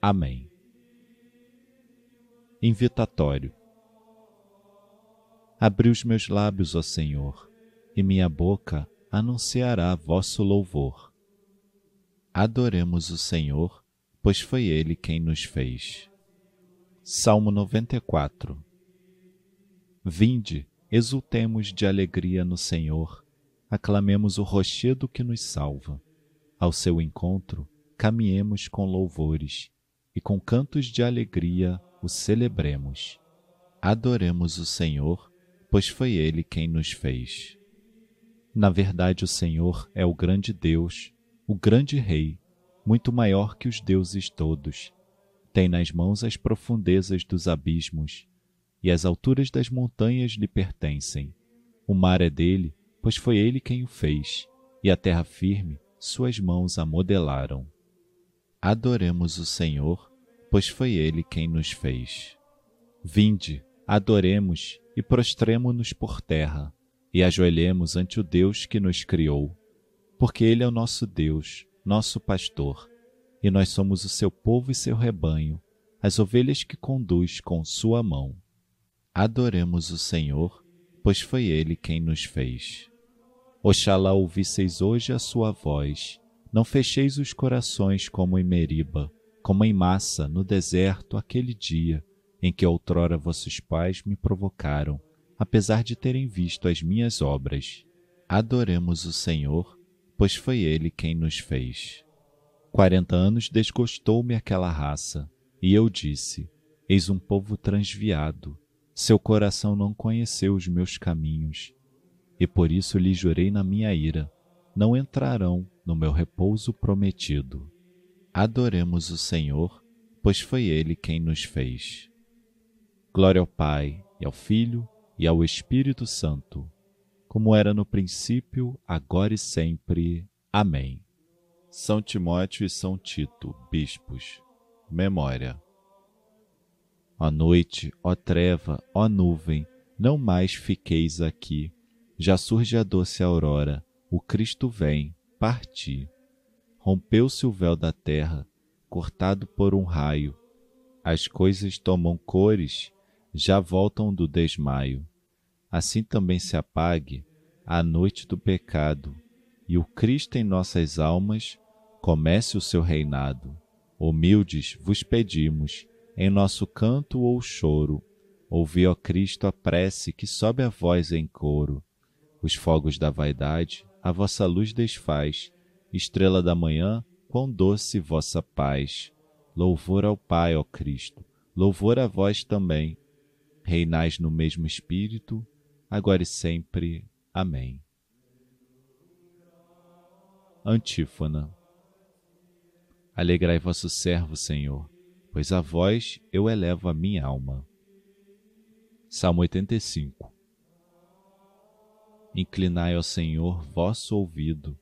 Amém. Invitatório. Abri os meus lábios, ó Senhor, e minha boca anunciará vosso louvor. Adoremos o Senhor, pois foi Ele quem nos fez. Salmo 94 Vinde, exultemos de alegria no Senhor, aclamemos o rochedo que nos salva. Ao seu encontro, caminhemos com louvores e com cantos de alegria o celebremos. Adoremos o Senhor, pois foi Ele quem nos fez. Na verdade, o Senhor é o grande Deus, o grande Rei, muito maior que os deuses todos. Tem nas mãos as profundezas dos abismos, e as alturas das montanhas lhe pertencem. O mar é dele, pois foi ele quem o fez, e a terra firme suas mãos a modelaram. Adoremos o Senhor, pois foi Ele quem nos fez. Vinde, adoremos e prostremo-nos por terra, e ajoelhemos ante o Deus que nos criou, porque Ele é o nosso Deus, nosso pastor, e nós somos o seu povo e seu rebanho, as ovelhas que conduz com sua mão. Adoremos o Senhor, pois foi Ele quem nos fez. Oxalá ouvisseis hoje a sua voz, não fecheis os corações como em Meriba, como em massa no deserto aquele dia em que outrora vossos pais me provocaram, apesar de terem visto as minhas obras. Adoremos o Senhor, pois foi Ele quem nos fez. Quarenta anos desgostou-me aquela raça, e eu disse: Eis um povo transviado, seu coração não conheceu os meus caminhos, e por isso lhe jurei na minha ira: não entrarão no meu repouso prometido. Adoremos o Senhor, pois foi Ele quem nos fez. Glória ao Pai, e ao Filho, e ao Espírito Santo, como era no princípio, agora e sempre. Amém. São Timóteo e São Tito, bispos. Memória. Ó noite, ó treva, ó nuvem, não mais fiqueis aqui. Já surge a doce aurora, o Cristo vem, parti. Rompeu-se o véu da terra, cortado por um raio. As coisas tomam cores, já voltam do desmaio. Assim também se apague a noite do pecado, e o Cristo em nossas almas comece o seu reinado. Humildes vos pedimos, em nosso canto ou choro, ouvi, ó Cristo, a prece que sobe a voz em coro. Os fogos da vaidade a vossa luz desfaz, estrela da manhã, quão doce vossa paz. Louvor ao Pai, ó Cristo, louvor a vós também. Reinais no mesmo Espírito, agora e sempre. Amém. Antífona. Alegrai vosso servo, Senhor, pois a vós eu elevo a minha alma. Salmo 85 Inclinai ao Senhor vosso ouvido,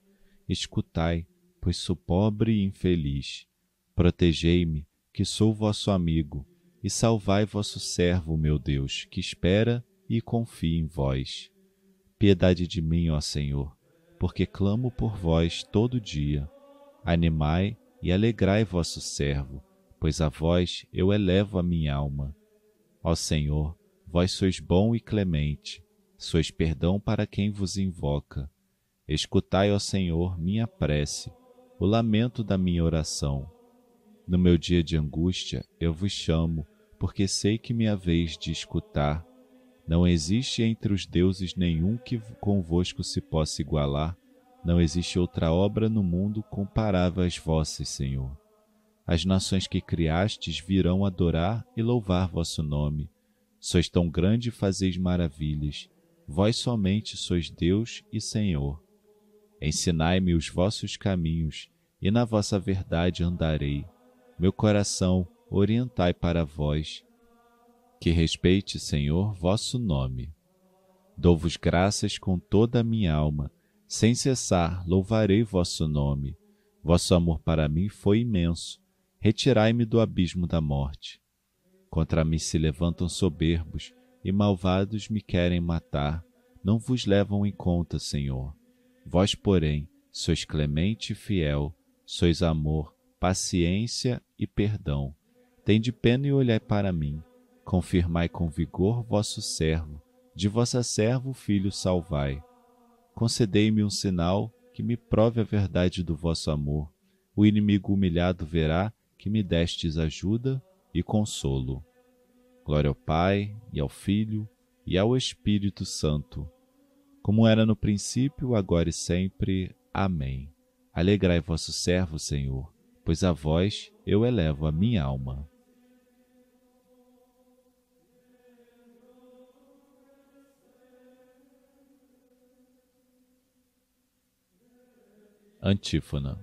escutai, pois sou pobre e infeliz. Protegei-me, que sou vosso amigo, e salvai vosso servo, meu Deus, que espera e confia em vós. Piedade de mim, ó Senhor, porque clamo por vós todo dia. Animai e alegrai vosso servo, pois a vós eu elevo a minha alma. Ó Senhor, vós sois bom e clemente, sois perdão para quem vos invoca. Escutai, ó Senhor, minha prece, o lamento da minha oração. No meu dia de angústia eu vos chamo, porque sei que me haveis de escutar. Não existe entre os deuses nenhum que convosco se possa igualar, não existe outra obra no mundo comparável às vossas, Senhor. As nações que criastes virão adorar e louvar vosso nome. Sois tão grande e fazeis maravilhas. Vós somente sois Deus e Senhor. Ensinai-me os vossos caminhos, e na vossa verdade andarei. meu coração orientai para vós. Que respeite, Senhor, vosso nome. Dou-vos graças com toda a minha alma, sem cessar louvarei vosso nome. Vosso amor para mim foi imenso, retirai-me do abismo da morte. Contra mim se levantam soberbos, e malvados me querem matar, não vos levam em conta, Senhor. Vós, porém, sois clemente e fiel, sois amor, paciência e perdão. Tende pena e olhai para mim, confirmai com vigor vosso servo, de vossa servo filho salvai. Concedei-me um sinal que me prove a verdade do vosso amor. O inimigo humilhado verá que me destes ajuda e consolo. Glória ao Pai, e ao Filho, e ao Espírito Santo, como era no princípio, agora e sempre. Amém. Alegrai vosso servo, Senhor, pois a vós eu elevo a minha alma. Antífona.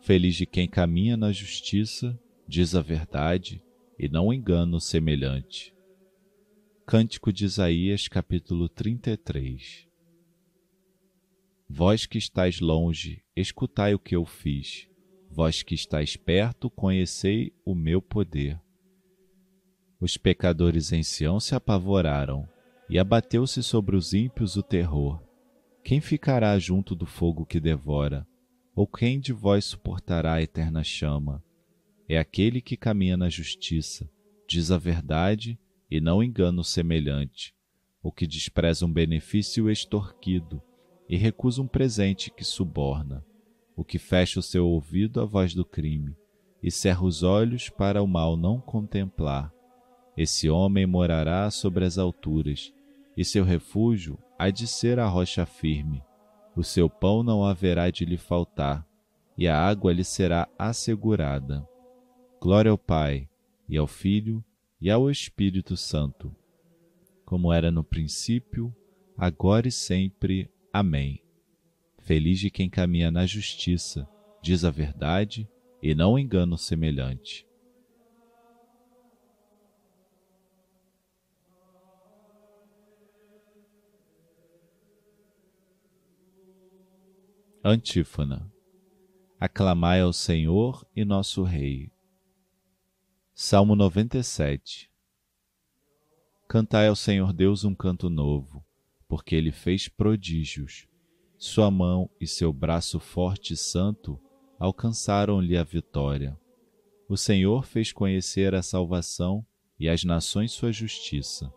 Feliz de quem caminha na justiça, diz a verdade e não engano semelhante. Cântico de Isaías, capítulo 33 Vós que estáis longe, escutai o que eu fiz. Vós que estáis perto, conhecei o meu poder. Os pecadores em Sião se apavoraram, e abateu-se sobre os ímpios o terror. Quem ficará junto do fogo que devora? Ou quem de vós suportará a eterna chama? É aquele que caminha na justiça, diz a verdade e não engano semelhante, o que despreza um benefício extorquido e recusa um presente que suborna, o que fecha o seu ouvido à voz do crime e cerra os olhos para o mal não contemplar. Esse homem morará sobre as alturas, e seu refúgio há de ser a rocha firme. O seu pão não haverá de lhe faltar, e a água lhe será assegurada. Glória ao Pai, e ao Filho, e ao Espírito Santo, como era no princípio, agora e sempre. Amém. Feliz de quem caminha na justiça, diz a verdade e não engano semelhante. Antífona. Aclamai ao Senhor e nosso Rei Salmo 97 Cantai ao Senhor Deus um canto novo, porque ele fez prodígios. Sua mão e seu braço forte e santo alcançaram-lhe a vitória. O Senhor fez conhecer a salvação e as nações sua justiça.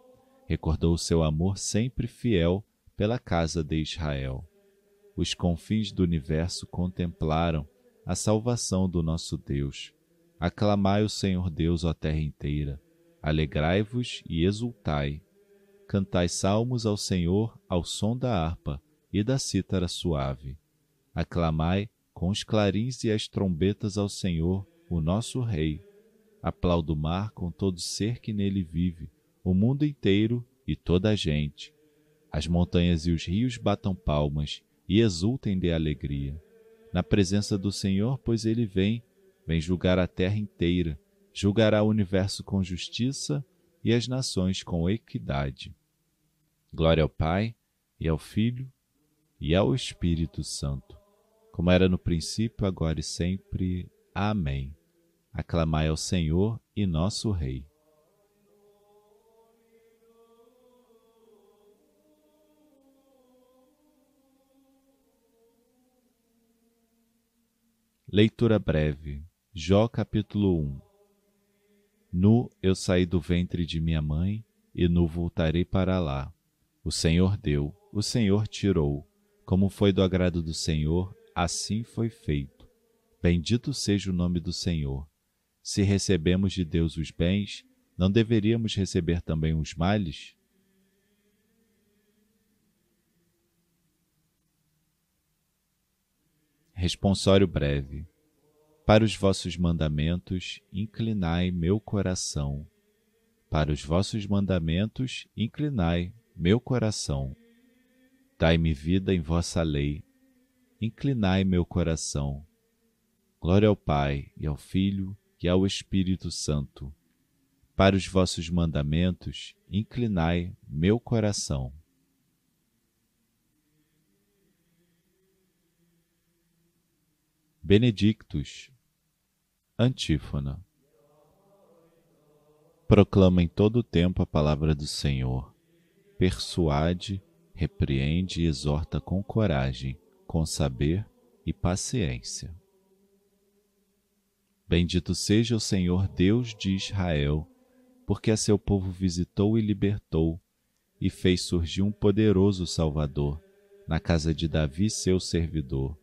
Recordou seu amor sempre fiel pela casa de Israel. Os confins do universo contemplaram a salvação do nosso Deus Aclamai o Senhor Deus, ó terra inteira. Alegrai-vos e exultai. Cantai salmos ao Senhor ao som da harpa e da cítara suave. Aclamai com os clarins e as trombetas ao Senhor, o nosso Rei. Aplauda o mar com todo ser que nele vive, o mundo inteiro e toda a gente. As montanhas e os rios batam palmas e exultem de alegria. Na presença do Senhor, pois ele vem, vem julgar a terra inteira, julgará o universo com justiça e as nações com equidade. Glória ao Pai, e ao Filho, e ao Espírito Santo, como era no princípio, agora e sempre. Amém. Aclamai ao Senhor e nosso Rei. Leitura breve Jó capítulo 1 Nu eu saí do ventre de minha mãe, e nu voltarei para lá. O Senhor deu, o Senhor tirou. Como foi do agrado do Senhor, assim foi feito. Bendito seja o nome do Senhor. Se recebemos de Deus os bens, não deveríamos receber também os males? Responsório breve. Para os vossos mandamentos, inclinai meu coração. Para os vossos mandamentos, inclinai meu coração. Dai-me vida em vossa lei. Inclinai meu coração. Glória ao Pai, e ao Filho, e ao Espírito Santo. Para os vossos mandamentos, inclinai meu coração. Benedictus, Antífona. Proclama em todo o tempo a palavra do Senhor. Persuade, repreende e exorta com coragem, com saber e paciência. Bendito seja o Senhor Deus de Israel, porque a seu povo visitou e libertou, e fez surgir um poderoso Salvador, na casa de Davi, seu servidor,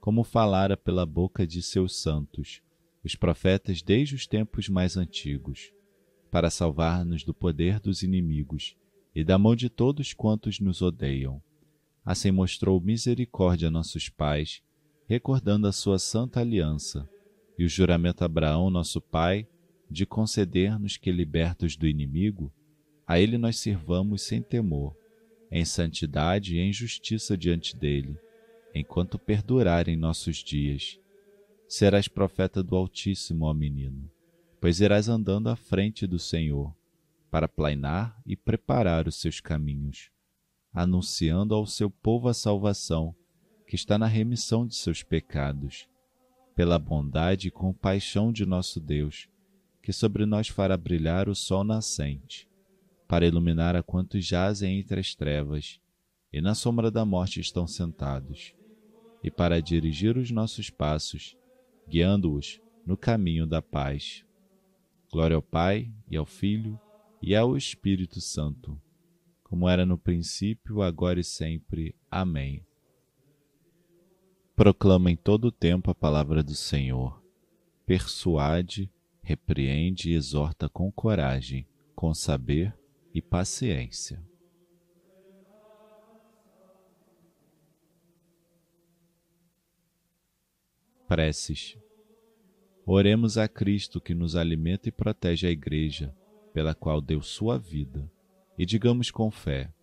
como falara pela boca de seus santos, os profetas desde os tempos mais antigos, para salvar-nos do poder dos inimigos e da mão de todos quantos nos odeiam. Assim mostrou misericórdia a nossos pais, recordando a sua santa aliança e o juramento a Abraão, nosso pai, de conceder-nos que, libertos do inimigo, a ele nós sirvamos sem temor, em santidade e em justiça diante dele, enquanto perdurarem nossos dias. Serás profeta do Altíssimo, ó menino, pois irás andando à frente do Senhor, para plainar e preparar os seus caminhos, anunciando ao seu povo a salvação, que está na remissão de seus pecados pela bondade e compaixão de nosso Deus, que sobre nós fará brilhar o sol nascente, para iluminar a quantos jazem entre as trevas e na sombra da morte estão sentados, e para dirigir os nossos passos, guiando-os no caminho da paz. Glória ao Pai e ao Filho e ao Espírito Santo, como era no princípio, agora e sempre. Amém proclama em todo o tempo a palavra do Senhor. Persuade, repreende e exorta com coragem, com saber e paciência. Preces. Oremos a Cristo que nos alimenta e protege a Igreja, pela qual deu sua vida, e digamos com fé: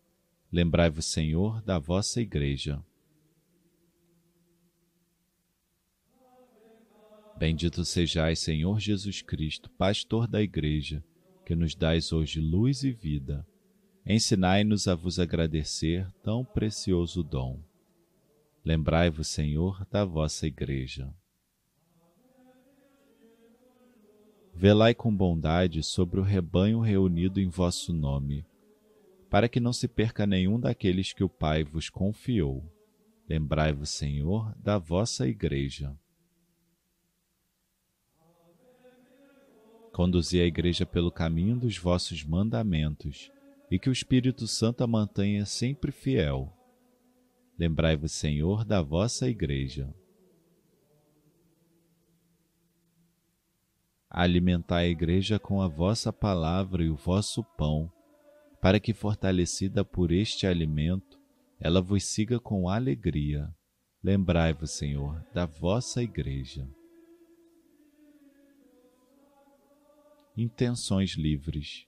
Lembrai-vos, Senhor, da vossa Igreja Bendito sejais, Senhor Jesus Cristo, pastor da Igreja, que nos dais hoje luz e vida. Ensinai-nos a vos agradecer tão precioso dom. Lembrai-vos, Senhor, da vossa Igreja. Velai com bondade sobre o rebanho reunido em vosso nome, para que não se perca nenhum daqueles que o Pai vos confiou. Lembrai-vos, Senhor, da vossa Igreja. Conduzi a Igreja pelo caminho dos vossos mandamentos, e que o Espírito Santo a mantenha sempre fiel. Lembrai-vos, Senhor, da vossa Igreja. Alimentai a Igreja com a vossa palavra e o vosso pão, para que, fortalecida por este alimento, ela vos siga com alegria. Lembrai-vos, Senhor, da vossa Igreja. intenções livres.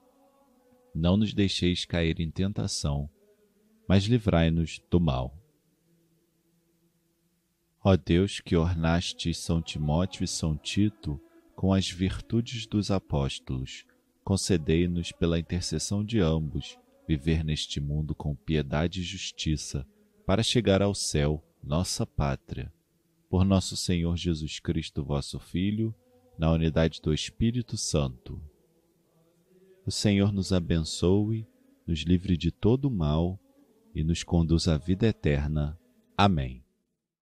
Não nos deixeis cair em tentação, mas livrai-nos do mal. Ó Deus, que ornaste São Timóteo e São Tito com as virtudes dos apóstolos, concedei-nos pela intercessão de ambos viver neste mundo com piedade e justiça para chegar ao céu, nossa pátria. Por nosso Senhor Jesus Cristo, vosso Filho, na unidade do Espírito Santo. O Senhor nos abençoe, nos livre de todo mal e nos conduz à vida eterna. Amém.